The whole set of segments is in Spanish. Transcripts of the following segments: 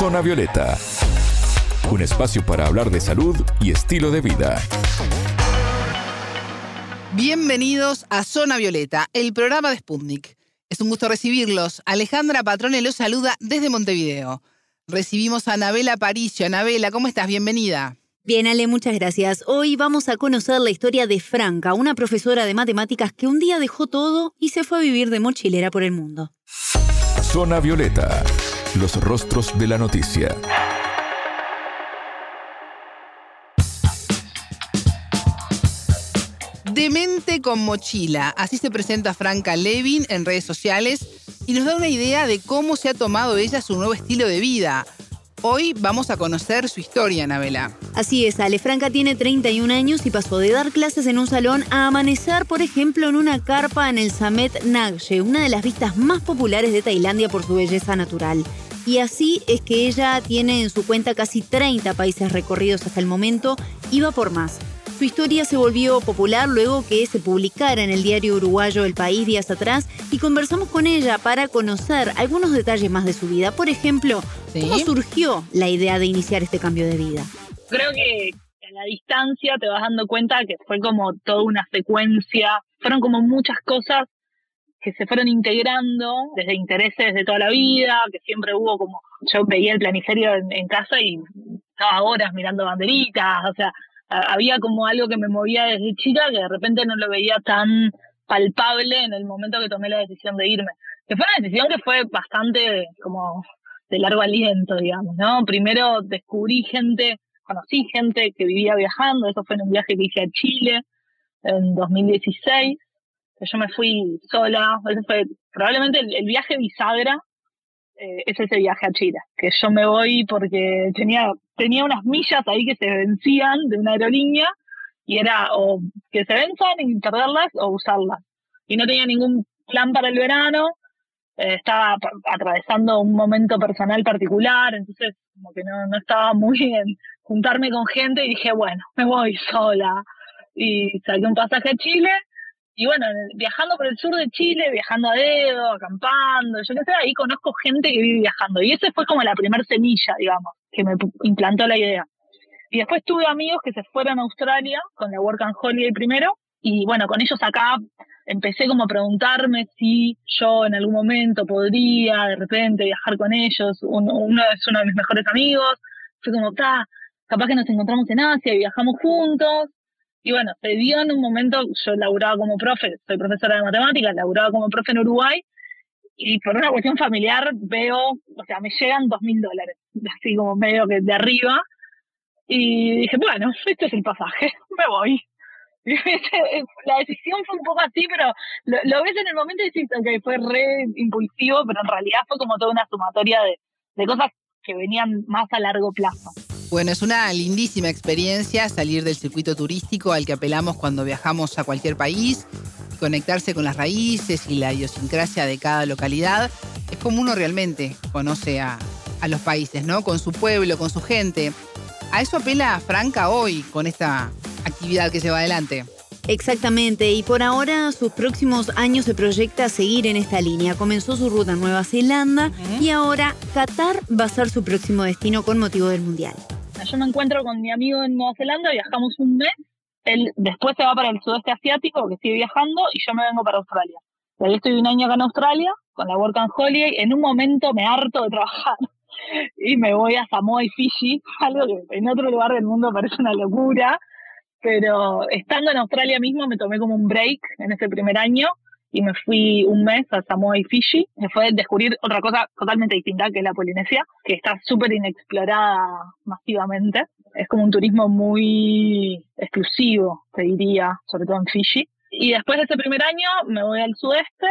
Zona Violeta, un espacio para hablar de salud y estilo de vida. Bienvenidos a Zona Violeta, el programa de Sputnik. Es un gusto recibirlos. Alejandra Patrone los saluda desde Montevideo. Recibimos a Anabela Paricio. Anabela, ¿cómo estás? Bienvenida. Bien, Ale, muchas gracias. Hoy vamos a conocer la historia de Franca, una profesora de matemáticas que un día dejó todo y se fue a vivir de mochilera por el mundo. Zona Violeta, los rostros de la noticia. Demente con mochila. Así se presenta Franca Levin en redes sociales y nos da una idea de cómo se ha tomado ella su nuevo estilo de vida. Hoy vamos a conocer su historia, Anabela. Así es, Ale Franca tiene 31 años y pasó de dar clases en un salón a amanecer, por ejemplo, en una carpa en el Samet Nagje, una de las vistas más populares de Tailandia por su belleza natural. Y así es que ella tiene en su cuenta casi 30 países recorridos hasta el momento y va por más. Su historia se volvió popular luego que se publicara en el diario uruguayo El País días atrás y conversamos con ella para conocer algunos detalles más de su vida. Por ejemplo, ¿cómo surgió la idea de iniciar este cambio de vida? Creo que a la distancia te vas dando cuenta que fue como toda una secuencia, fueron como muchas cosas que se fueron integrando desde intereses de toda la vida, que siempre hubo como, yo veía el planiferio en, en casa y estaba horas mirando banderitas, o sea, había como algo que me movía desde chica que de repente no lo veía tan palpable en el momento que tomé la decisión de irme. Que fue una decisión que fue bastante como de largo aliento, digamos, ¿no? Primero descubrí gente, conocí gente que vivía viajando, eso fue en un viaje que hice a Chile en 2016, que yo me fui sola, ese fue probablemente el, viaje bisagra eh, es ese viaje a Chile, que yo me voy porque tenía tenía unas millas ahí que se vencían de una aerolínea y era o que se venzan y perderlas o usarlas. Y no tenía ningún plan para el verano, eh, estaba atravesando un momento personal particular, entonces como que no, no estaba muy en juntarme con gente y dije, bueno, me voy sola. Y saqué un pasaje a Chile y bueno, viajando por el sur de Chile, viajando a dedo, acampando, yo qué sé, ahí conozco gente que vive viajando. Y esa fue como la primera semilla, digamos, que me implantó la idea. Y después tuve amigos que se fueron a Australia con la Work and Holiday primero. Y bueno, con ellos acá empecé como a preguntarme si yo en algún momento podría de repente viajar con ellos. Uno, uno es uno de mis mejores amigos. Fue como, está, capaz que nos encontramos en Asia y viajamos juntos. Y bueno, se dio en un momento, yo laburaba como profe, soy profesora de matemáticas, laburaba como profe en Uruguay, y por una cuestión familiar veo, o sea, me llegan dos mil dólares, así como medio que de arriba, y dije, bueno, este es el pasaje, me voy. la decisión fue un poco así, pero lo, ves en el momento y dices, ok, fue re impulsivo, pero en realidad fue como toda una sumatoria de, de cosas que venían más a largo plazo. Bueno, es una lindísima experiencia salir del circuito turístico al que apelamos cuando viajamos a cualquier país, conectarse con las raíces y la idiosincrasia de cada localidad. Es como uno realmente conoce a, a los países, ¿no? Con su pueblo, con su gente. A eso apela Franca hoy con esta actividad que se va adelante. Exactamente, y por ahora sus próximos años se proyecta seguir en esta línea. Comenzó su ruta en Nueva Zelanda y ahora Qatar va a ser su próximo destino con motivo del Mundial. Yo me encuentro con mi amigo en Nueva Zelanda, viajamos un mes, él después se va para el sudeste asiático, que sigue viajando, y yo me vengo para Australia. Y ahí estoy un año acá en Australia, con la Work and Holiday, en un momento me harto de trabajar y me voy a Samoa y Fiji, algo que en otro lugar del mundo parece una locura, pero estando en Australia mismo me tomé como un break en ese primer año y me fui un mes a Samoa y Fiji. Me fue descubrir otra cosa totalmente distinta que es la Polinesia, que está súper inexplorada masivamente. Es como un turismo muy exclusivo, te diría, sobre todo en Fiji. Y después de ese primer año me voy al sudeste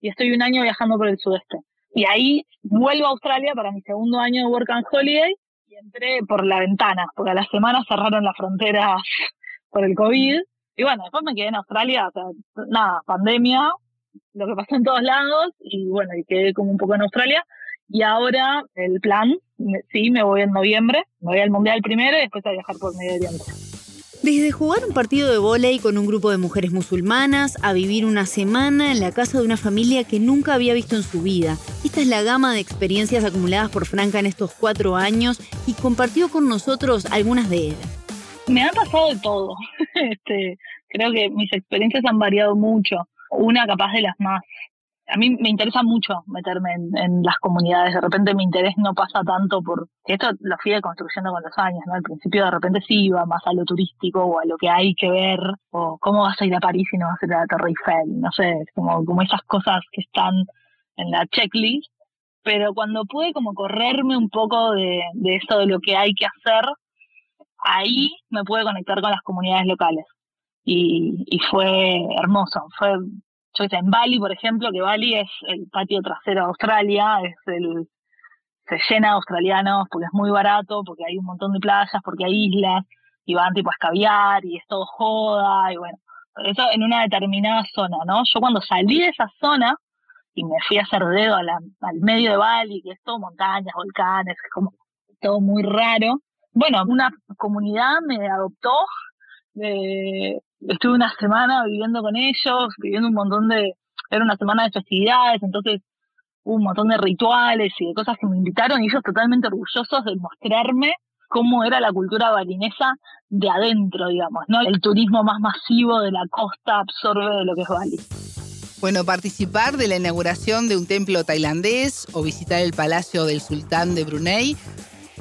y estoy un año viajando por el sudeste. Y ahí vuelvo a Australia para mi segundo año de Work and Holiday y entré por la ventana, porque a la semana cerraron las fronteras por el COVID y bueno, después me quedé en Australia, o sea, nada, pandemia, lo que pasó en todos lados, y bueno, y quedé como un poco en Australia. Y ahora el plan, sí, me voy en noviembre, me voy al Mundial primero y después a viajar por Medio Oriente. Desde jugar un partido de vóley con un grupo de mujeres musulmanas a vivir una semana en la casa de una familia que nunca había visto en su vida. Esta es la gama de experiencias acumuladas por Franca en estos cuatro años y compartió con nosotros algunas de ellas. Me ha pasado de todo. Este, creo que mis experiencias han variado mucho. Una capaz de las más a mí me interesa mucho meterme en, las comunidades. De repente mi interés no pasa tanto por esto lo fui construyendo con los años, ¿no? Al principio de repente sí iba más a lo turístico o a lo que hay que ver o cómo vas a ir a París y no vas a ir a la Torre Eiffel, no sé, como como esas cosas que están en la checklist. Pero cuando pude como correrme un poco de, de esto de lo que hay que hacer, ahí me pude conectar con las comunidades locales. Y, fue hermoso, fue yo sé, en Bali, por ejemplo, que Bali es el patio trasero de Australia, es el, se llena de australianos porque es muy barato, porque hay un montón de playas, porque hay islas, y van tipo a escabiar, y es todo joda, y bueno, eso en una determinada zona, ¿no? Yo cuando salí de esa zona, y me fui a hacer dedo al medio de Bali, que es todo montañas, volcanes, es como todo muy raro. Bueno, una comunidad me adoptó, de, estuve una semana viviendo con ellos, viviendo un montón de, era una semana de festividades, entonces hubo un montón de rituales y de cosas que me invitaron y ellos totalmente orgullosos de mostrarme cómo era la cultura balinesa de adentro, digamos, ¿no? El turismo más masivo de la costa absorbe de lo que es Bali. Bueno, participar de la inauguración de un templo tailandés o visitar el palacio del sultán de Brunei,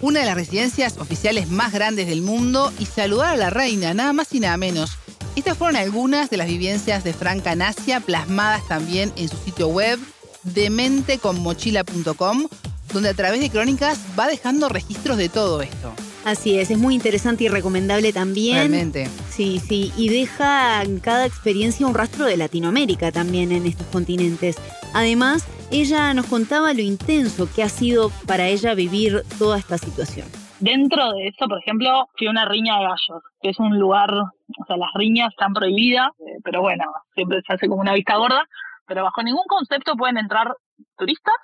una de las residencias oficiales más grandes del mundo, y saludar a la reina, nada más y nada menos. Estas fueron algunas de las vivencias de Franca Nasia plasmadas también en su sitio web dementeconmochila.com, donde a través de crónicas va dejando registros de todo esto. Así es, es muy interesante y recomendable también. Realmente. Sí, sí, y deja en cada experiencia un rastro de Latinoamérica también en estos continentes. Además, ella nos contaba lo intenso que ha sido para ella vivir toda esta situación. Dentro de eso, por ejemplo, fui a una riña de gallos, que es un lugar, o sea, las riñas están prohibidas, eh, pero bueno, siempre se hace como una vista gorda, pero bajo ningún concepto pueden entrar turistas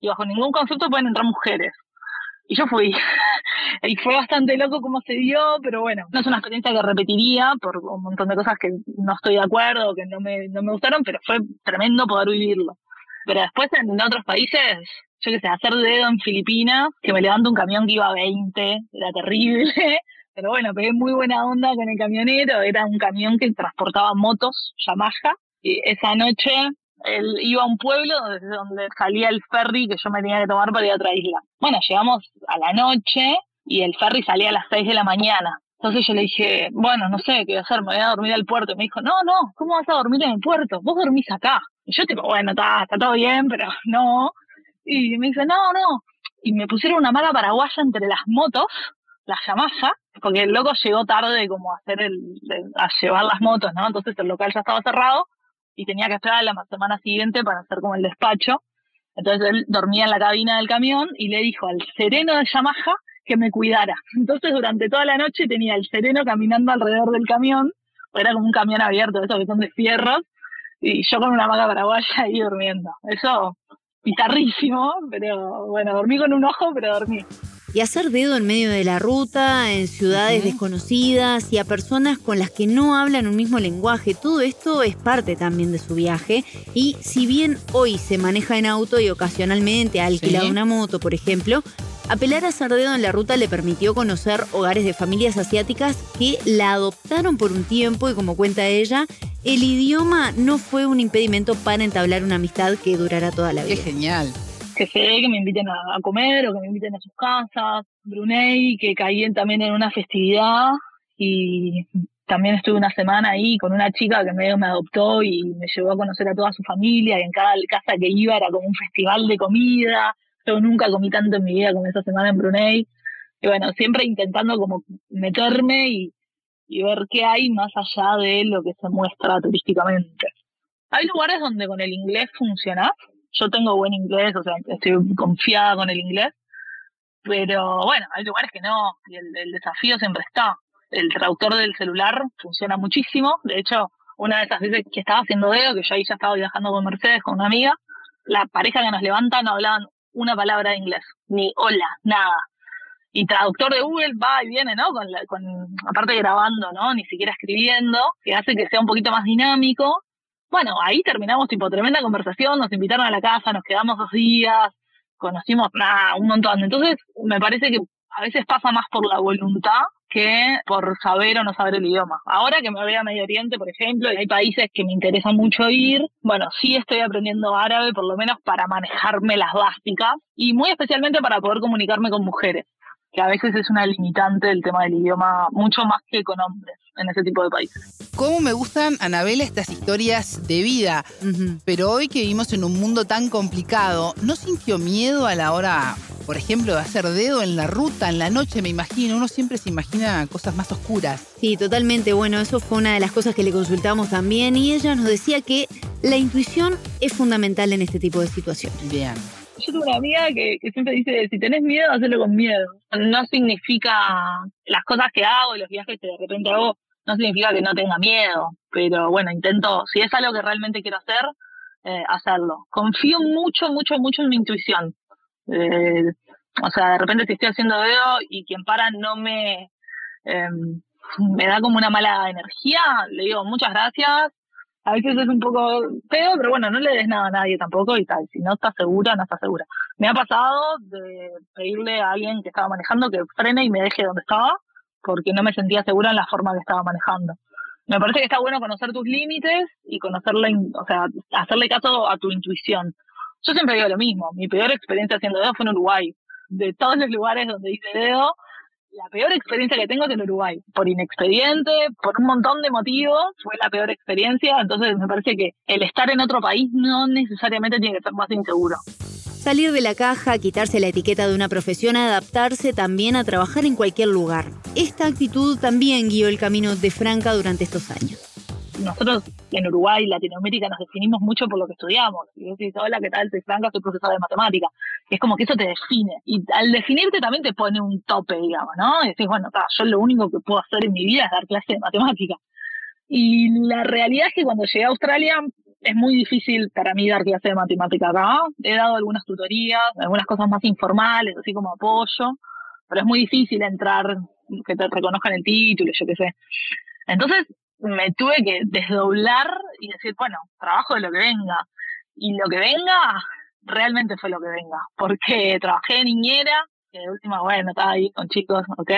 y bajo ningún concepto pueden entrar mujeres. Y yo fui. y fue bastante loco cómo se dio, pero bueno, no es una experiencia que repetiría por un montón de cosas que no estoy de acuerdo, que no me, no me gustaron, pero fue tremendo poder vivirlo. Pero después en otros países yo qué sé, hacer dedo en Filipinas, que me levanto un camión que iba a 20, era terrible. Pero bueno, pegué muy buena onda con el camionero, era un camión que transportaba motos, Yamaha, y esa noche él iba a un pueblo desde donde salía el ferry que yo me tenía que tomar para ir a otra isla. Bueno, llegamos a la noche y el ferry salía a las 6 de la mañana. Entonces yo le dije, bueno, no sé qué hacer, me voy a dormir al puerto. Y me dijo, no, no, ¿cómo vas a dormir en el puerto? Vos dormís acá. Y yo tipo, bueno, está, está todo bien, pero no. Y me dice, no, no. Y me pusieron una mala paraguaya entre las motos, las Yamaha, porque el loco llegó tarde como a hacer el, a llevar las motos, ¿no? Entonces el local ya estaba cerrado y tenía que esperar la semana siguiente para hacer como el despacho. Entonces él dormía en la cabina del camión y le dijo al sereno de Yamaha que me cuidara. Entonces durante toda la noche tenía el sereno caminando alrededor del camión, era como un camión abierto, esos que son de fierros, y yo con una maca paraguaya ahí durmiendo. Eso bizarrísimo, pero bueno, dormí con un ojo, pero dormí. Y hacer dedo en medio de la ruta, en ciudades desconocidas y a personas con las que no hablan un mismo lenguaje, todo esto es parte también de su viaje. Y si bien hoy se maneja en auto y ocasionalmente ha alquilado una moto, por ejemplo, Apelar a hacer dedo en la ruta le permitió conocer hogares de familias asiáticas que la adoptaron por un tiempo y como cuenta ella, el idioma no fue un impedimento para entablar una amistad que durará toda la vida. Qué genial. Que se que me inviten a, comer o que me inviten a sus casas. Brunei, que caí también en una festividad y también estuve una semana ahí con una chica que medio me adoptó y me llevó a conocer a toda su familia y en cada casa que iba era como un festival de comida yo nunca comí tanto en mi vida como esa semana en Brunei. Y bueno, siempre intentando como meterme y, ver qué hay más allá de lo que se muestra turísticamente. Hay lugares donde con el inglés funciona. Yo tengo buen inglés, o sea, estoy confiada con el inglés. Pero bueno, hay lugares que no, y el, el desafío siempre está. El traductor del celular funciona muchísimo. De hecho, una de esas veces que estaba haciendo dedo, que yo ahí ya estaba viajando con Mercedes, con una amiga, la pareja que nos levanta no hablaban una palabra de inglés, ni hola, nada. Y traductor de Google va y viene, ¿no? Con, con aparte grabando, ¿no? Ni siquiera escribiendo, que hace que sea un poquito más dinámico. Bueno, ahí terminamos tipo tremenda conversación, nos invitaron a la casa, nos quedamos dos días, conocimos nada, un montón. Entonces, me parece que a veces pasa más por la voluntad que por saber o no saber el idioma. Ahora que me voy a Medio Oriente, por ejemplo, y hay países que me interesa mucho ir, bueno, sí estoy aprendiendo árabe, por lo menos para manejarme las básicas, y muy especialmente para poder comunicarme con mujeres que a veces es una limitante del tema del idioma, mucho más que con hombres en ese tipo de países. ¿Cómo me gustan, Anabela, estas historias de vida? Pero hoy que vivimos en un mundo tan complicado, ¿no sintió miedo a la hora, por ejemplo, de hacer dedo en la ruta, en la noche, me imagino? Uno siempre se imagina cosas más oscuras. Sí, totalmente. Bueno, eso fue una de las cosas que le consultamos también y ella nos decía que la intuición es fundamental en este tipo de situaciones. Bien. Yo tengo una amiga que, siempre dice, si tenés miedo, hacelo con miedo. No significa las cosas que hago, los viajes que de repente hago, no significa que no tenga miedo, pero bueno, intento, si es algo que realmente quiero hacer, eh, hacerlo. Confío mucho, mucho, mucho en mi intuición. Eh, o sea, de repente si estoy haciendo dedo y quien para no me, em, me da como una mala energía, le digo muchas gracias, a veces es un poco feo, pero bueno, no le des nada a nadie tampoco y tal. Si no está segura, no está segura. Me ha pasado de pedirle a alguien que estaba manejando que frene y me deje donde estaba porque no me sentía segura en la forma que estaba manejando. Me parece que está bueno conocer tus límites y conocerle, o sea, hacerle caso a tu intuición. Yo siempre digo lo mismo. Mi peor experiencia haciendo dedo fue en Uruguay. De todos los lugares donde hice dedo, la peor experiencia que tengo es en Uruguay. Por inexpediente, por un montón de motivos, fue la peor experiencia. Entonces me parece que el estar en otro país no necesariamente tiene que ser más inseguro. Salir de la caja, quitarse la etiqueta de una profesión, adaptarse también a trabajar en cualquier lugar. Esta actitud también guió el camino de Franca durante estos años nosotros en Uruguay, Latinoamérica, nos definimos mucho por lo que estudiamos. Y decís, hola, ¿qué tal? Soy Franca, soy profesora de matemática. Es como que eso te define. Y al definirte también te pone un tope, digamos, ¿no? Y decís, bueno, yo lo único que puedo hacer en mi vida es dar clase de matemática. Y la realidad es que cuando llegué a Australia es muy difícil para mí dar clase de matemática acá. He dado algunas tutorías, algunas cosas más informales, así como apoyo, pero es muy difícil entrar, que te reconozcan el título, yo qué sé. Entonces, me tuve que desdoblar y decir, bueno, trabajo de lo que venga. Y lo que venga, realmente fue lo que venga. Porque trabajé niñera, que de última, bueno, estaba ahí con chicos, ok,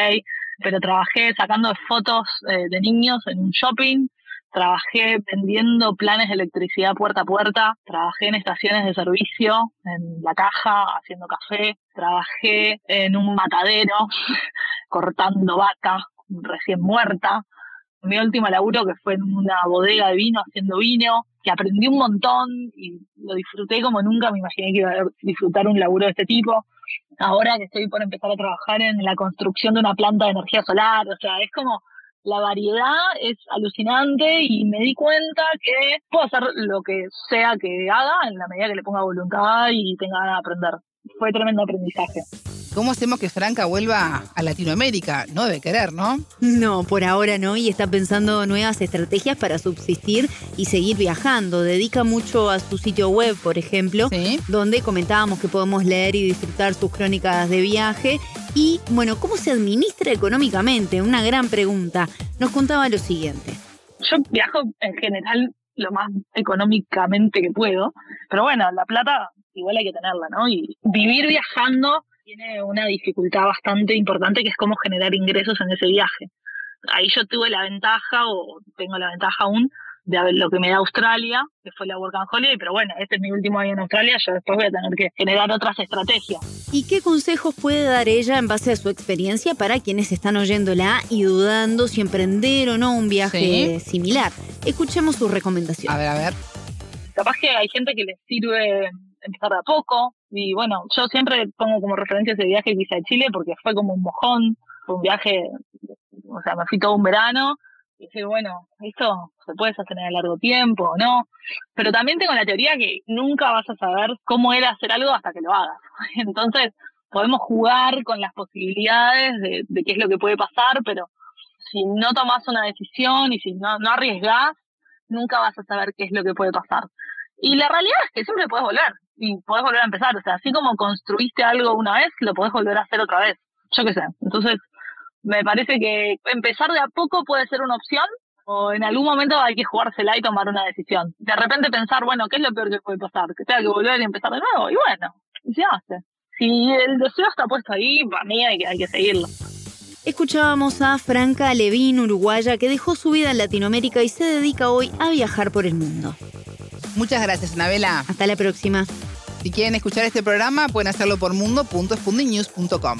pero trabajé sacando fotos eh, de niños en un shopping, trabajé vendiendo planes de electricidad puerta a puerta, trabajé en estaciones de servicio, en la caja, haciendo café, trabajé en un matadero, cortando vaca recién muerta, mi último laburo que fue en una bodega de vino haciendo vino, que aprendí un montón y lo disfruté como nunca me imaginé que iba a disfrutar un laburo de este tipo. Ahora que estoy por empezar a trabajar en la construcción de una planta de energía solar, o sea, es como la variedad es alucinante y me di cuenta que puedo hacer lo que sea que haga en la medida que le ponga voluntad y tenga ganas de aprender. Fue tremendo aprendizaje. ¿Cómo hacemos que Franca vuelva a Latinoamérica? No debe querer, ¿no? No, por ahora no, y está pensando nuevas estrategias para subsistir y seguir viajando. Dedica mucho a su sitio web, por ejemplo, donde comentábamos que podemos leer y disfrutar sus crónicas de viaje. Y bueno, ¿cómo se administra económicamente? Una gran pregunta. Nos contaba lo siguiente. Yo viajo en general lo más económicamente que puedo, pero bueno, la plata igual hay que tenerla, ¿no? Y vivir viajando tiene una dificultad bastante importante que es cómo generar ingresos en ese viaje. Ahí yo tuve la ventaja, o tengo la ventaja aún, de lo que me da Australia, que fue la Work and Holiday, pero bueno, este es mi último año en Australia, yo después voy a tener que generar otras estrategias. ¿Y qué consejos puede dar ella en base a su experiencia para quienes están oyéndola y dudando si emprender o no un viaje similar? Escuchemos sus recomendaciones. A ver, a ver. Capaz que hay gente que les sirve empezar de a poco. Y bueno, yo siempre pongo como referencia ese viaje que hice a Chile porque fue como un mojón, fue un viaje, o sea, me fui todo un verano y dije, bueno, esto se puede hacer a largo tiempo o no. Pero también tengo la teoría que nunca vas a saber cómo era hacer algo hasta que lo hagas. Entonces, podemos jugar con las posibilidades de, de qué es lo que puede pasar, pero si no tomas una decisión y si no, no arriesgas, nunca vas a saber qué es lo que puede pasar. Y la realidad es que siempre puedes volver y podés volver a empezar. O sea, así como construiste algo una vez, lo podés volver a hacer otra vez. yo qué sé. Entonces, me parece que empezar de a poco puede ser una opción o en algún momento hay que jugársela y tomar una decisión. De repente pensar, bueno, ¿qué es lo peor que puede pasar? Que tenga que volver y empezar de nuevo. Y bueno, se hace. Si el deseo está puesto ahí, para mí hay que, hay que seguirlo. Escuchábamos a Franca Levín, uruguaya, que dejó su vida en Latinoamérica y se dedica hoy a viajar por el mundo. Muchas gracias, Anabela. Hasta la próxima. Si quieren escuchar este programa, pueden hacerlo por mundo.spundinews.com.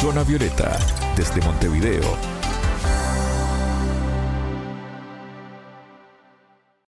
Zona Violeta, desde Montevideo,